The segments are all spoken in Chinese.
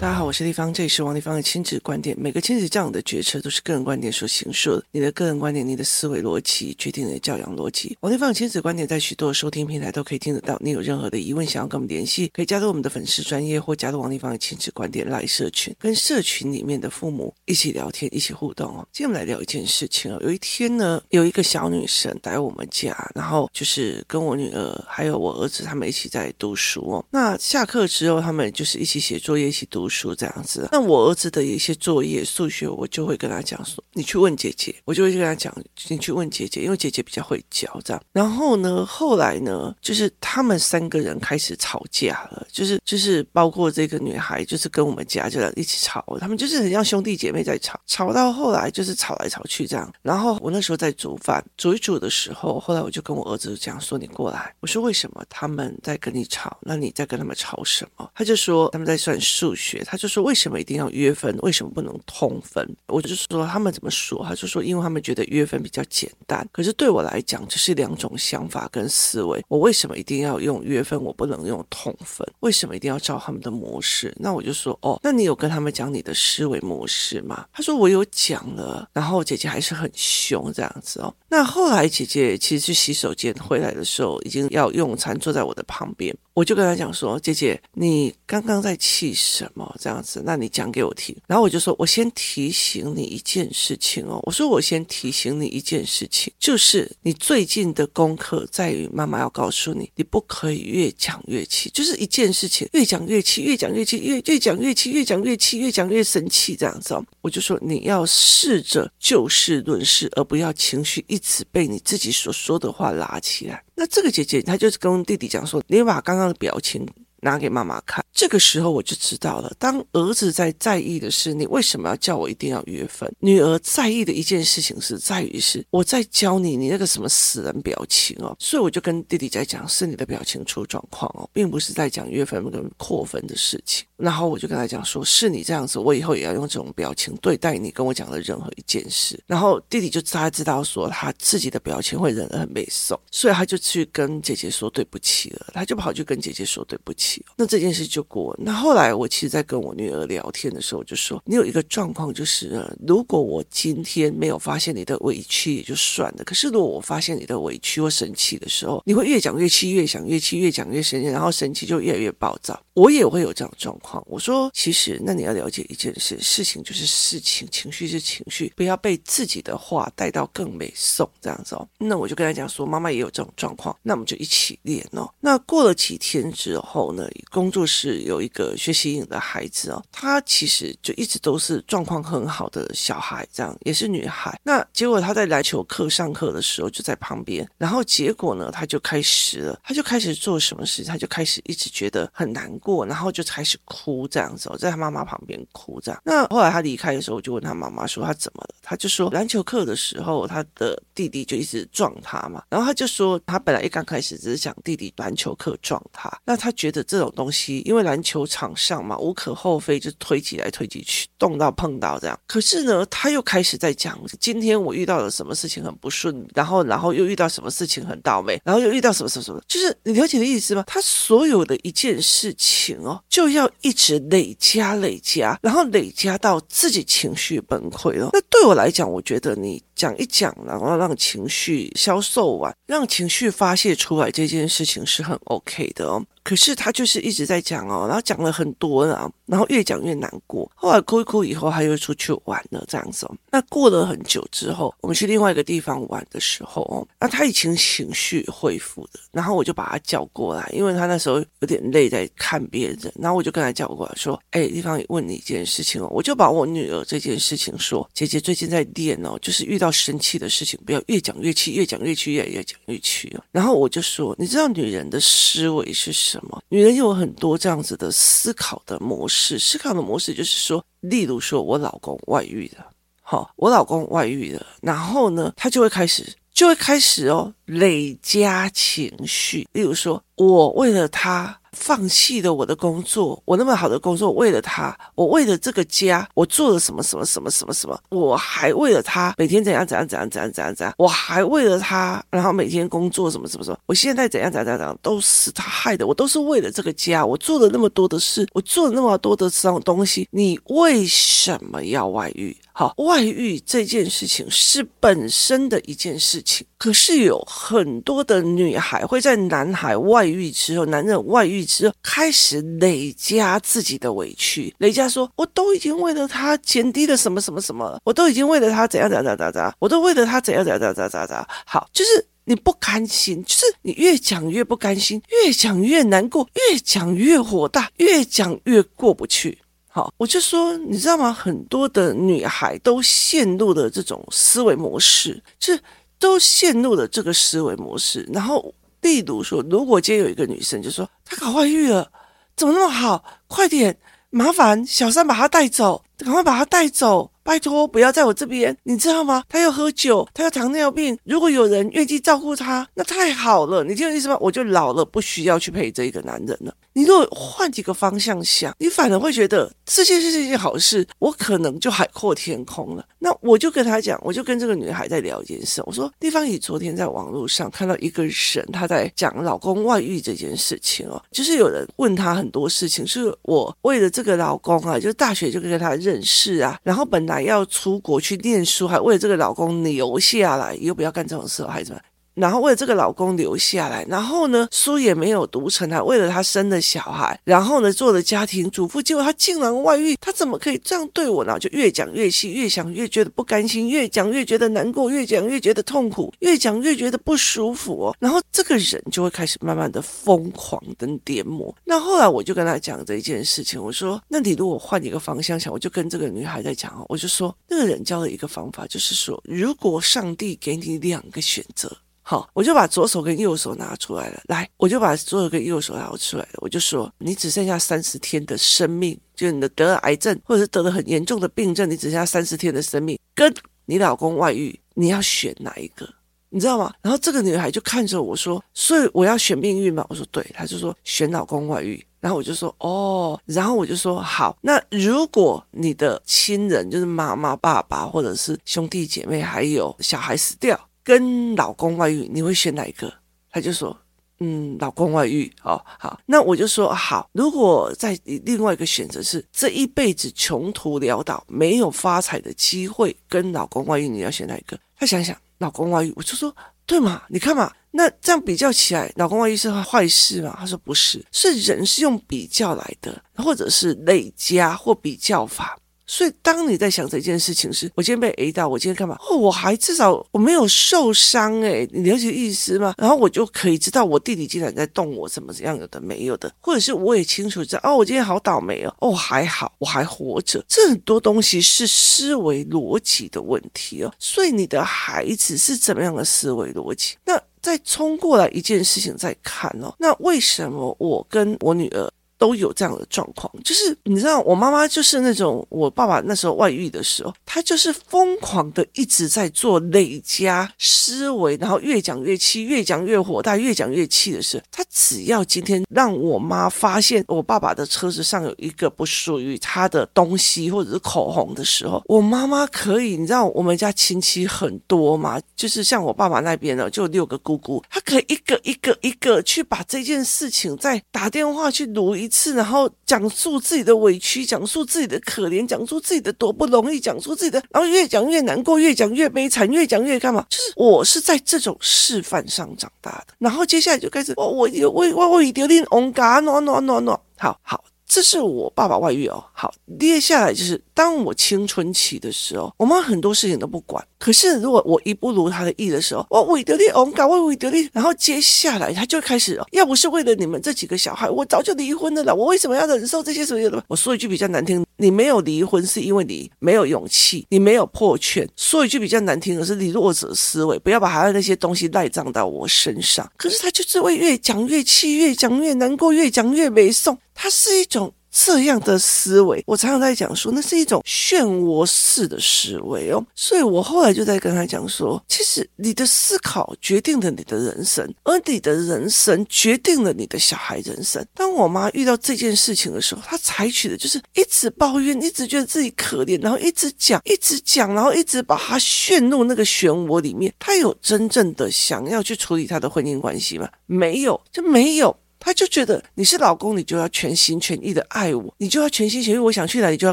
大家好，我是丽芳，这里是王丽芳的亲子观点。每个亲子教养的决策都是个人观点所形塑的，你的个人观点、你的思维逻辑决定你的教养逻辑。王丽芳的亲子观点在许多收听平台都可以听得到。你有任何的疑问想要跟我们联系，可以加入我们的粉丝专业或加入王丽芳的亲子观点赖社群，跟社群里面的父母一起聊天、一起互动哦。今天我们来聊一件事情哦。有一天呢，有一个小女生来我们家，然后就是跟我女儿还有我儿子他们一起在读书哦。那下课之后，他们就是一起写作业、一起读书这样子。那我儿子的一些作业，数学我就会跟他讲说，你去问姐姐，我就会跟他讲，你去问姐姐，因为姐姐比较会教这样。然后呢，后来呢，就是他们三个人开始吵架了，就是就是包括这个女孩，就是跟我们家这样一起吵，他们就是很像兄弟姐妹在吵，吵到后来就是吵来吵去这样。然后我那时候在煮饭，煮一煮的时候，后来我就跟我儿子讲说，你过来，我说为什么他们在跟你吵？那你在跟他们吵什么？他就说他们在算数学，他就说为什么？一定要约分，为什么不能通分？我就说他们怎么说，他就说因为他们觉得约分比较简单。可是对我来讲，这是两种想法跟思维。我为什么一定要用约分？我不能用通分？为什么一定要照他们的模式？那我就说哦，那你有跟他们讲你的思维模式吗？他说我有讲了，然后姐姐还是很凶这样子哦。那后来姐姐其实去洗手间回来的时候，已经要用餐，坐在我的旁边，我就跟她讲说：“姐姐，你刚刚在气什么？这样子？那你讲给我听。”然后我就说：“我先提醒你一件事情哦，我说我先提醒你一件事情，就是你最近的功课在于妈妈要告诉你，你不可以越讲越气，就是一件事情越讲越气，越讲越气，越越讲越气，越讲越气，越讲越生气这样子哦。我就说你要试着就事论事，而不要情绪一。”一直被你自己所说的话拉起来。那这个姐姐她就是跟弟弟讲说：“你把刚刚的表情拿给妈妈看。”这个时候我就知道了，当儿子在在意的是你为什么要叫我一定要约分，女儿在意的一件事情是在于是我在教你你那个什么死人表情哦。所以我就跟弟弟在讲，是你的表情出状况哦，并不是在讲约分跟扣分的事情。然后我就跟他讲说，是你这样子，我以后也要用这种表情对待你跟我讲的任何一件事。然后弟弟就大概知道说他自己的表情会忍得很没受，所以他就去跟姐姐说对不起了，他就跑去跟姐姐说对不起。那这件事就过。那后来我其实，在跟我女儿聊天的时候，就说你有一个状况就是，如果我今天没有发现你的委屈也就算了，可是如果我发现你的委屈或生气的时候，你会越讲越气，越讲越气，越讲越生气，然后生气就越来越暴躁。我也会有这样的状况。我说，其实那你要了解一件事，事情就是事情，情绪是情绪，不要被自己的话带到更美颂这样子哦。那我就跟他讲说，妈妈也有这种状况，那我们就一起练哦。那过了几天之后呢，工作室有一个学习营的孩子哦，他其实就一直都是状况很好的小孩，这样也是女孩。那结果他在篮球课上课的时候就在旁边，然后结果呢，他就开始了，他就开始做什么事，他就开始一直觉得很难过。然后就开始哭这样子，在他妈妈旁边哭这样。那后来他离开的时候，我就问他妈妈说他怎么了？他就说篮球课的时候，他的弟弟就一直撞他嘛。然后他就说他本来一刚开始只是想弟弟篮球课撞他，那他觉得这种东西，因为篮球场上嘛，无可厚非，就推挤来推挤去，动到碰到这样。可是呢，他又开始在讲今天我遇到了什么事情很不顺，然后然后又遇到什么事情很倒霉，然后又遇到什么什么什么，就是你了解的意思吗？他所有的一件事情。情哦，就要一直累加累加，然后累加到自己情绪崩溃了。那对我来讲，我觉得你讲一讲，然后让情绪消受完，让情绪发泄出来，这件事情是很 OK 的哦。可是他就是一直在讲哦，然后讲了很多了，然后越讲越难过。后来哭一哭以后，他又出去玩了，这样子。那过了很久之后，我们去另外一个地方玩的时候哦，那他已经情绪恢复了。然后我就把他叫过来，因为他那时候有点累，在看别人。然后我就跟他叫过来说：“哎，丽芳，问你一件事情哦。”我就把我女儿这件事情说：“姐姐最近在练哦，就是遇到生气的事情，不要越讲越气，越讲越气，越来越讲越气哦。”然后我就说：“你知道女人的思维是？”什么？女人有很多这样子的思考的模式，是思考的模式就是说，例如说我老公外遇了，好，我老公外遇了，然后呢，他就会开始，就会开始哦，累加情绪，例如说。我为了他。放弃了我的工作，我那么好的工作，为了他，我为了这个家，我做了什么什么什么什么什么，我还为了他每天怎样怎样怎样怎样怎样怎样，我还为了他，然后每天工作什么什么什么，我现在怎样怎样怎样，都是他害的，我都是为了这个家，我做了那么多的事，我做了那么多的这种东西，你为什么要外遇？好，外遇这件事情是本身的一件事情，可是有很多的女孩会在男孩外遇之后，男人外遇之后开始累加自己的委屈，累加说，我都已经为了他减低了什么什么什么，我都已经为了他怎样怎样怎样怎样，我都为了他怎样怎样怎样怎样怎样。好，就是你不甘心，就是你越讲越不甘心，越讲越难过，越讲越火大，越讲越过不去。好，我就说，你知道吗？很多的女孩都陷入了这种思维模式，就是都陷入了这个思维模式。然后，例如说，如果今天有一个女生就说她搞外遇了，怎么那么好？快点，麻烦小三把她带走，赶快把他带走。拜托，不要在我这边，你知道吗？他要喝酒，他要糖尿病。如果有人愿意照顾他，那太好了。你听我意思吗？我就老了，不需要去陪这一个男人了。你如果换几个方向想，你反而会觉得这件事是一件好事，我可能就海阔天空了。那我就跟他讲，我就跟这个女孩在聊一件事。我说，地方你昨天在网络上看到一个人，他在讲老公外遇这件事情哦，就是有人问他很多事情，是我为了这个老公啊，就大学就跟他认认识啊，然后本来。要出国去念书，还为了这个老公留下来，以后不要干这种事，孩子们。然后为了这个老公留下来，然后呢，书也没有读成，还为了他生了小孩，然后呢，做了家庭主妇，结果他竟然外遇，他怎么可以这样对我呢？就越讲越气，越想越觉得不甘心，越讲越觉得难过，越讲越觉得痛苦，越讲越觉得不舒服哦。然后这个人就会开始慢慢的疯狂跟颠簸。那后来我就跟他讲这一件事情，我说，那你如果换一个方向想，我就跟这个女孩在讲，我就说，那个人教了一个方法，就是说，如果上帝给你两个选择。好，我就把左手跟右手拿出来了。来，我就把左手跟右手拿出来了。我就说，你只剩下三十天的生命，就你的得了癌症，或者是得了很严重的病症，你只剩下三十天的生命，跟你老公外遇，你要选哪一个？你知道吗？然后这个女孩就看着我说，所以我要选命运吗？我说对。她就说选老公外遇。然后我就说哦，然后我就说好。那如果你的亲人就是妈妈、爸爸，或者是兄弟姐妹，还有小孩死掉。跟老公外遇，你会选哪一个？他就说，嗯，老公外遇。哦，好，那我就说好。如果在另外一个选择是这一辈子穷途潦倒，没有发财的机会，跟老公外遇，你要选哪一个？他想想，老公外遇，我就说，对嘛？你看嘛，那这样比较起来，老公外遇是坏事吗？他说不是，是人是用比较来的，或者是累加或比较法。所以，当你在想这件事情时，我今天被 A 到，我今天干嘛？哦，我还至少我没有受伤哎，你了解意思吗？然后我就可以知道我弟弟竟然在动我怎么怎样有的没有的，或者是我也清楚知道哦，我今天好倒霉哦，哦还好我还活着，这很多东西是思维逻辑的问题哦。所以你的孩子是怎么样的思维逻辑？那再冲过来一件事情再看哦，那为什么我跟我女儿？都有这样的状况，就是你知道，我妈妈就是那种我爸爸那时候外遇的时候，她就是疯狂的一直在做累加思维，然后越讲越气，越讲越火大，越讲越气的是，她只要今天让我妈发现我爸爸的车子上有一个不属于他的东西或者是口红的时候，我妈妈可以，你知道我们家亲戚很多嘛，就是像我爸爸那边呢，就六个姑姑，她可以一个一个一个去把这件事情再打电话去录一。次，然后讲述自己的委屈，讲述自己的可怜，讲述自己的多不容易，讲述自己的，然后越讲越难过，越讲越悲惨，越讲越干嘛？就是我是在这种示范上长大的，然后接下来就开始，我我我我我一丢点红嘎，no no no no，好好。这是我爸爸外遇哦。好，接下来就是当我青春期的时候，我妈很多事情都不管。可是如果我一不如他的意的时候，我为得利，我们搞我为得利。然后接下来他就开始，要不是为了你们这几个小孩，我早就离婚了啦。我为什么要忍受这些所有的？我说一句比较难听，你没有离婚是因为你没有勇气，你没有破圈。说一句比较难听的是，你弱者思维，不要把他的那些东西赖账到我身上。可是他就是会越讲越气，越讲越难过，越讲越没送。他是一种这样的思维，我常常在讲说，那是一种漩涡式的思维哦。所以我后来就在跟他讲说，其实你的思考决定了你的人生，而你的人生决定了你的小孩人生。当我妈遇到这件事情的时候，她采取的就是一直抱怨，一直觉得自己可怜，然后一直讲，一直讲，然后一直把她陷入那个漩涡里面。她有真正的想要去处理她的婚姻关系吗？没有，就没有。他就觉得你是老公，你就要全心全意的爱我，你就要全心全意，我想去哪里就要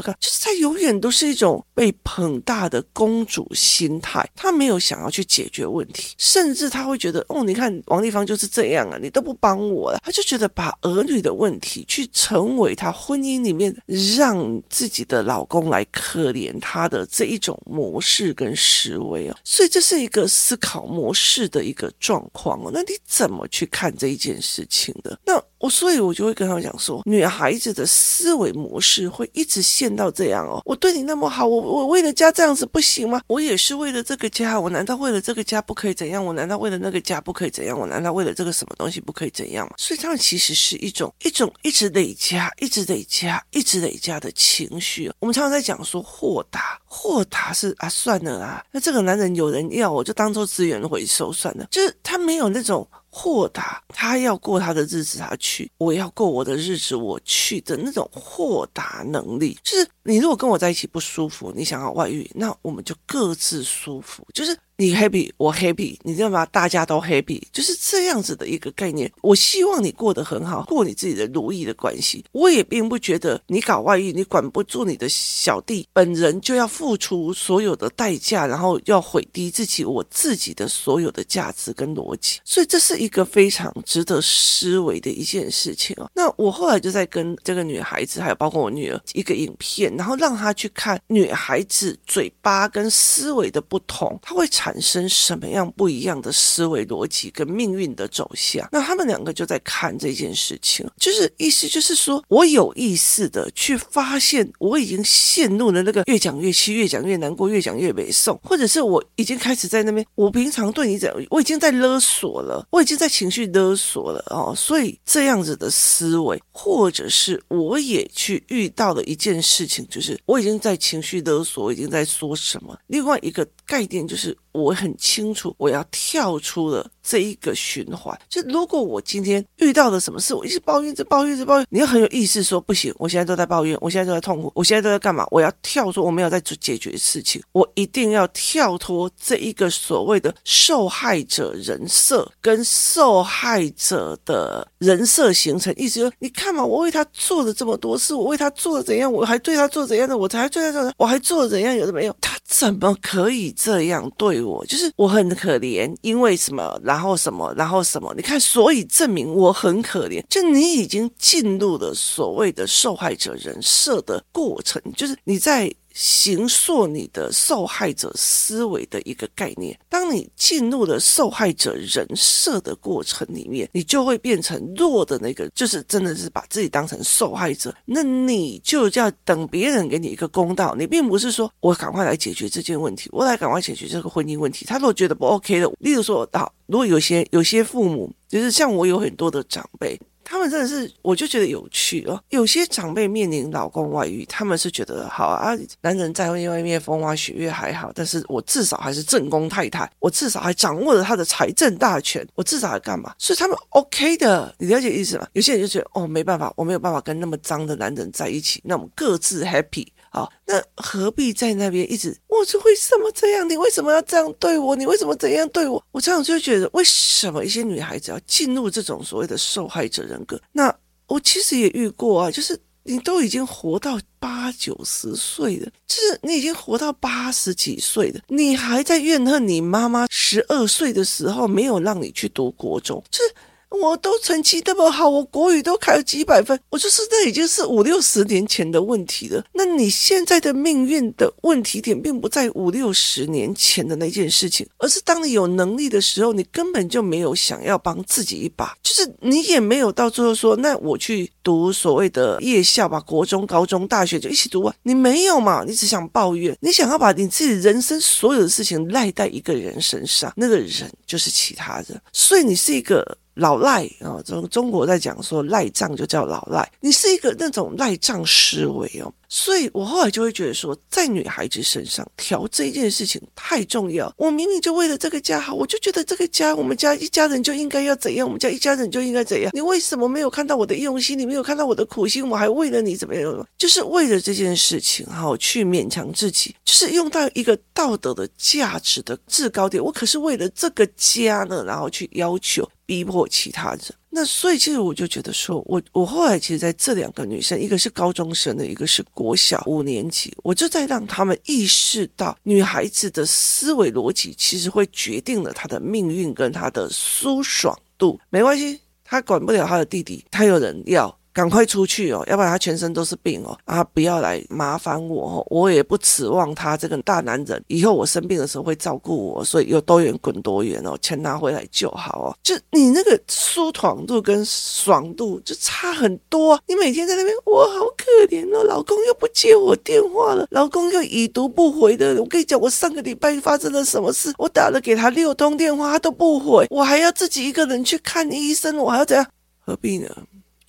干，就是他永远都是一种被捧大的公主心态。他没有想要去解决问题，甚至他会觉得，哦，你看王丽芳就是这样啊，你都不帮我了。他就觉得把儿女的问题去成为他婚姻里面让自己的老公来可怜他的这一种模式跟思维啊，所以这是一个思考模式的一个状况哦。那你怎么去看这一件事情的？那我所以，我就会跟他讲说，女孩子的思维模式会一直陷到这样哦。我对你那么好，我我为了家这样子不行吗？我也是为了这个家，我难道为了这个家不可以怎样？我难道为了那个家不可以怎样？我难道为了这个什么东西不可以怎样吗？所以他们其实是一种一种一直累加、一直累加、一直累加的情绪。我们常常在讲说豁达，豁达是啊，算了啊，那这个男人有人要，我就当做资源回收算了，就是他没有那种。豁达，他要过他的日子，他去；我要过我的日子，我去的那种豁达能力，就是你如果跟我在一起不舒服，你想要外遇，那我们就各自舒服，就是。你 happy，我 happy，你知道吗？大家都 happy，就是这样子的一个概念。我希望你过得很好，过你自己的如意的关系。我也并不觉得你搞外遇，你管不住你的小弟，本人就要付出所有的代价，然后要毁低自己，我自己的所有的价值跟逻辑。所以这是一个非常值得思维的一件事情哦。那我后来就在跟这个女孩子，还有包括我女儿一个影片，然后让她去看女孩子嘴巴跟思维的不同，她会产产生什么样不一样的思维逻辑跟命运的走向？那他们两个就在看这件事情，就是意思就是说，我有意识的去发现，我已经陷入了那个越讲越气，越讲越难过，越讲越没送，或者是我已经开始在那边，我平常对你怎，我已经在勒索了，我已经在情绪勒索了哦，所以这样子的思维，或者是我也去遇到了一件事情，就是我已经在情绪勒索，我已经在说什么？另外一个概念就是。我很清楚，我要跳出了这一个循环。就如果我今天遇到了什么事，我一直抱怨着抱怨着抱怨，你要很有意识说不行，我现在都在抱怨，我现在都在痛苦，我现在都在干嘛？我要跳出，我没有在解决事情，我一定要跳脱这一个所谓的受害者人设跟受害者的人设形成。意思说，你看嘛，我为他做了这么多事，我为他做了怎样，我还对他做怎样的，我才对他做，我还做了怎样，有的没有，他怎么可以这样对我？就是我很可怜，因为什么，然后什么，然后什么？你看，所以证明我很可怜。就你已经进入了所谓的受害者人设的过程，就是你在。形塑你的受害者思维的一个概念。当你进入了受害者人设的过程里面，你就会变成弱的那个，就是真的是把自己当成受害者。那你就要等别人给你一个公道。你并不是说我赶快来解决这件问题，我来赶快解决这个婚姻问题。他如果觉得不 OK 的，例如说，好，如果有些有些父母，就是像我有很多的长辈。他们真的是，我就觉得有趣哦。有些长辈面临老公外遇，他们是觉得好啊，男人在外面风花雪月还好，但是我至少还是正宫太太，我至少还掌握了他的财政大权，我至少还干嘛？所以他们 OK 的，你了解意思吗？有些人就觉得哦，没办法，我没有办法跟那么脏的男人在一起，那我们各自 happy。好，那何必在那边一直？我说为什么这样？你为什么要这样对我？你为什么怎样对我？我这样就觉得，为什么一些女孩子要进入这种所谓的受害者人格？那我其实也遇过啊，就是你都已经活到八九十岁了，就是你已经活到八十几岁了，你还在怨恨你妈妈十二岁的时候没有让你去读国中，就是。我都成绩那么好，我国语都考了几百分，我就是那已经是五六十年前的问题了。那你现在的命运的问题点，并不在五六十年前的那件事情，而是当你有能力的时候，你根本就没有想要帮自己一把，就是你也没有到最后说，那我去读所谓的夜校吧，国中、高中、大学就一起读啊，你没有嘛？你只想抱怨，你想要把你自己人生所有的事情赖在一个人身上，那个人就是其他人，所以你是一个。老赖啊，中中国在讲说赖账就叫老赖，你是一个那种赖账思维哦。所以我后来就会觉得说，在女孩子身上调这件事情太重要。我明明就为了这个家好，我就觉得这个家，我们家一家人就应该要怎样，我们家一家人就应该怎样。你为什么没有看到我的用心？你没有看到我的苦心？我还为了你怎么样？就是为了这件事情，好去勉强自己，就是用到一个道德的价值的制高点。我可是为了这个家呢，然后去要求逼迫其他人。那所以，其实我就觉得说，我我后来其实在这两个女生，一个是高中生的，一个是国小五年级，我就在让他们意识到，女孩子的思维逻辑其实会决定了她的命运跟她的舒爽度。没关系，她管不了她的弟弟，她有人要。赶快出去哦，要不然他全身都是病哦。啊，不要来麻烦我哦，我也不指望他这个大男人以后我生病的时候会照顾我，所以有多远滚多远哦，钱拿回来就好哦。就你那个舒爽度跟爽度就差很多，啊你每天在那边，我好可怜哦，老公又不接我电话了，老公又已读不回的。我跟你讲，我上个礼拜发生了什么事？我打了给他六通电话，他都不回，我还要自己一个人去看医生，我还要怎样？何必呢？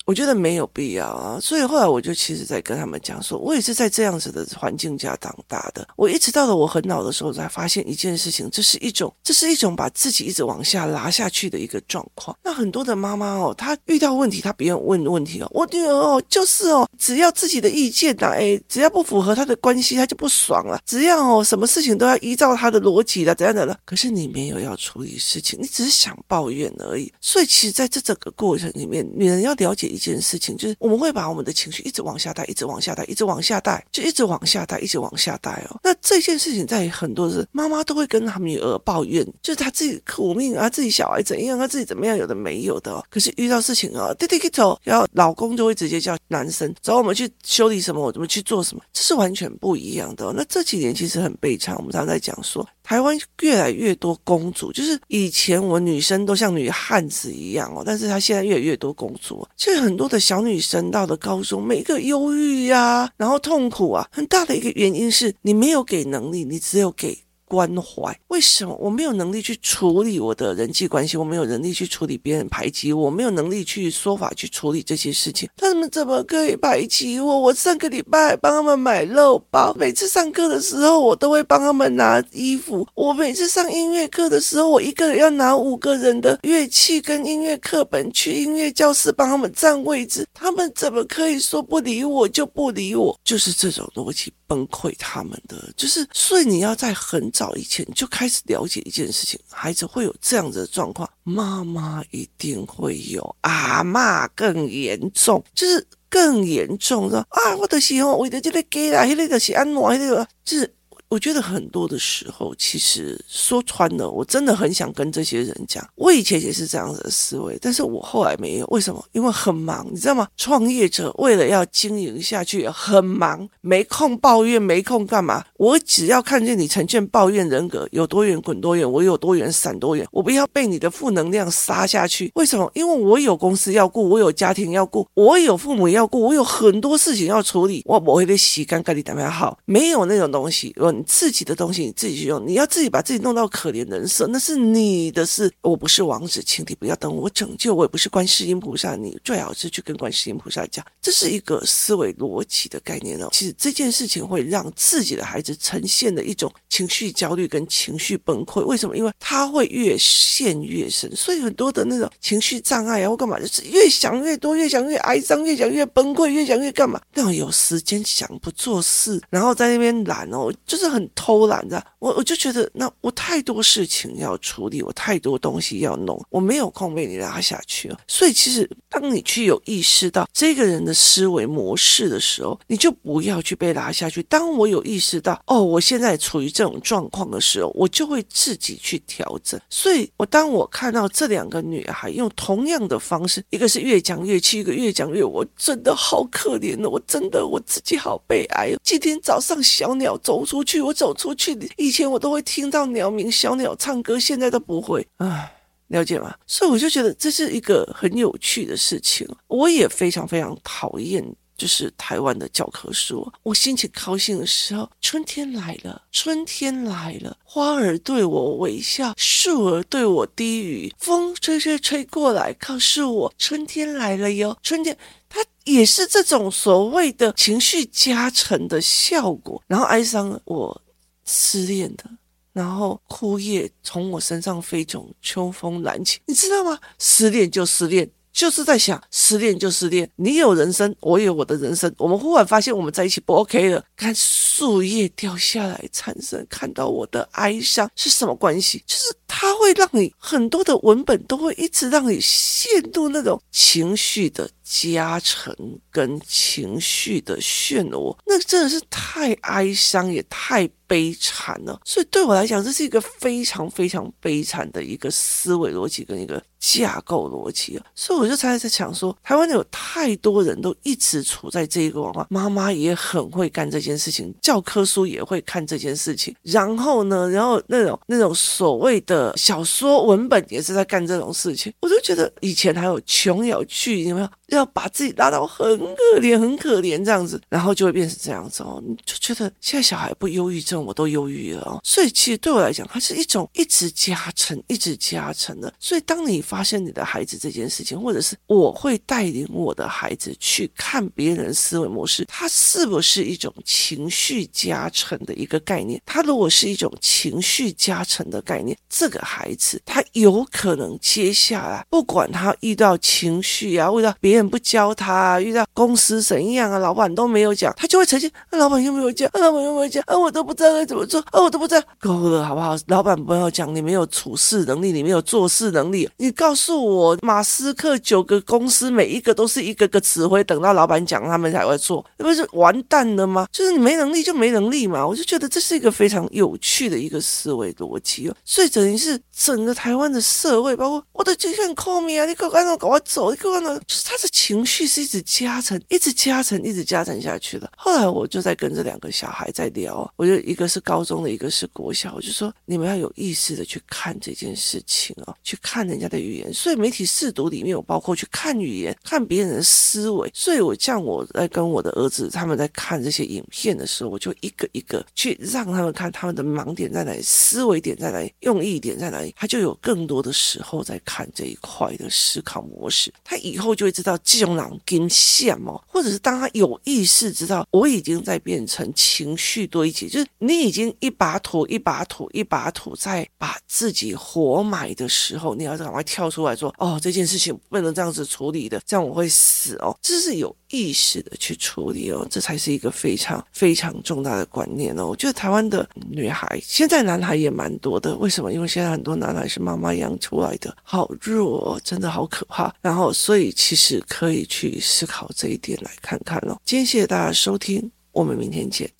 我觉得没有必要啊，所以后来我就其实在跟他们讲说，我也是在这样子的环境下长大的。我一直到了我很老的时候，才发现一件事情，这是一种，这是一种把自己一直往下拉下去的一个状况。那很多的妈妈哦，她遇到问题，她不用问问题哦，我女儿哦，就是哦，只要自己的意见呐，哎，只要不符合她的关系，她就不爽了。只要哦，什么事情都要依照她的逻辑的，怎样的。可是你没有要处理事情，你只是想抱怨而已。所以其实在这整个过程里面，女人要了解。一件事情就是，我们会把我们的情绪一直往下带，一直往下带，一直往下带，就一直往下带，一直往下带哦。那这件事情在很多是妈妈都会跟他女儿抱怨，就是她自己苦命啊，自己小孩怎样，啊自己怎么样，有的没有的哦。可是遇到事情啊，弟弟给走，然后老公就会直接叫男生找我们去修理什么，我怎么去做什么，这是完全不一样的哦。那这几年其实很悲惨，我们常常在讲说。台湾越来越多公主，就是以前我女生都像女汉子一样哦，但是她现在越来越多公主，其实很多的小女生到了高中，每个忧郁呀，然后痛苦啊，很大的一个原因是你没有给能力，你只有给。关怀，为什么我没有能力去处理我的人际关系？我没有能力去处理别人排挤我，没有能力去说法去处理这些事情。他们怎么可以排挤我？我上个礼拜帮他们买肉包，每次上课的时候我都会帮他们拿衣服。我每次上音乐课的时候，我一个人要拿五个人的乐器跟音乐课本去音乐教室帮他们占位置。他们怎么可以说不理我就不理我？就是这种逻辑。崩溃他们的就是，所以你要在很早以前就开始了解一件事情，孩子会有这样子的状况，妈妈一定会有，阿妈更严重，就是更严重的啊！我的是哦，为的这个给啦，那个是安诺，那个就是。我觉得很多的时候，其实说穿了，我真的很想跟这些人讲，我以前也是这样子的思维，但是我后来没有，为什么？因为很忙，你知道吗？创业者为了要经营下去，很忙，没空抱怨，没空干嘛？我只要看见你呈现抱怨人格，有多远滚多远，我有多远闪多远，我不要被你的负能量杀下去。为什么？因为我有公司要顾，我有家庭要顾，我有父母要顾，我有很多事情要处理，我不会被洗干干的怎么样好？没有那种东西，我。你自己的东西你自己去用，你要自己把自己弄到可怜人设，那是你的事。我不是王子，请你不要等我拯救。我也不是观世音菩萨，你最好是去跟观世音菩萨讲。这是一个思维逻辑的概念哦。其实这件事情会让自己的孩子呈现的一种情绪焦虑跟情绪崩溃。为什么？因为他会越陷越深，所以很多的那种情绪障碍啊或干嘛，就是越想越多，越想越哀伤，越想越崩溃，越想越干嘛？那种有时间想不做事，然后在那边懒哦，就是。很偷懒的，我我就觉得那我太多事情要处理，我太多东西要弄，我没有空被你拉下去了。所以其实当你去有意识到这个人的思维模式的时候，你就不要去被拉下去。当我有意识到哦，我现在处于这种状况的时候，我就会自己去调整。所以我当我看到这两个女孩用同样的方式，一个是越讲越气，一个越讲越，我真的好可怜哦，我真的我自己好悲哀。今天早上小鸟走出去。我走出去，以前我都会听到鸟鸣、小鸟唱歌，现在都不会。唉，了解吗？所以我就觉得这是一个很有趣的事情。我也非常非常讨厌就是台湾的教科书。我心情高兴的时候，春天来了，春天来了，花儿对我微笑，树儿对我低语，风吹吹吹过来，告诉我春天来了哟。春天，它也是这种所谓的情绪加成的效果。然后哀伤，我失恋的。然后枯叶从我身上飞走，秋风岚起，你知道吗？失恋就失恋，就是在想失恋就失恋。你有人生，我有我的人生。我们忽然发现我们在一起不 OK 了。看树叶掉下来，产生看到我的哀伤是什么关系？就是它会让你很多的文本都会一直让你陷入那种情绪的加成跟情绪的漩涡，那真的是太哀伤也太。悲惨了，所以对我来讲，这是一个非常非常悲惨的一个思维逻辑跟一个架构逻辑啊。所以我就才在想说，台湾有太多人都一直处在这一个文化，妈妈也很会干这件事情，教科书也会看这件事情，然后呢，然后那种那种所谓的小说文本也是在干这种事情。我就觉得以前还有琼瑶剧，有没有要把自己拉到很可怜、很可怜这样子，然后就会变成这样子哦。你就觉得现在小孩不忧郁症。我都忧郁了哦，所以其实对我来讲，它是一种一直加成、一直加成的。所以当你发现你的孩子这件事情，或者是我会带领我的孩子去看别人思维模式，它是不是一种情绪加成的一个概念？它如果是一种情绪加成的概念，这这个孩子他有可能接下来不管他遇到情绪啊，遇到别人不教他啊，遇到公司怎样啊，老板都没有讲，他就会呈现，啊，老板又没有讲，啊，老板又没有讲，啊，我都不知道。该怎么做？啊，我都不知道，够了，好不好？老板不要讲，你没有处事能力，你没有做事能力。你告诉我，马斯克九个公司每一个都是一个个指挥，等到老板讲，他们才会做，那不是完蛋了吗？就是你没能力就没能力嘛。我就觉得这是一个非常有趣的一个思维逻辑哦。所以等于是整个台湾的社会，包括我的就很抠你啊，你赶快让我赶快走，你赶快让，就是他的情绪是一直加成，一直加成，一直加成下去的。后来我就在跟这两个小孩在聊，我就一。个是高中的，一个是国小，我就说你们要有意识的去看这件事情啊，去看人家的语言。所以媒体试读里面有包括去看语言，看别人的思维。所以我像我在跟我的儿子他们在看这些影片的时候，我就一个一个去让他们看他们的盲点在哪里，思维点在哪里，用意点点在哪里，他就有更多的时候在看这一块的思考模式。他以后就会知道这种狼跟线哦，或者是当他有意识知道我已经在变成情绪堆积，就是。你已经一把土一把土一把土在把自己活埋的时候，你要赶快跳出来说：“哦，这件事情不能这样子处理的，这样我会死哦。”这是有意识的去处理哦，这才是一个非常非常重大的观念哦。我觉得台湾的女孩，现在男孩也蛮多的，为什么？因为现在很多男孩是妈妈养出来的，好弱哦，真的好可怕。然后，所以其实可以去思考这一点来看看哦。今天谢谢大家收听，我们明天见。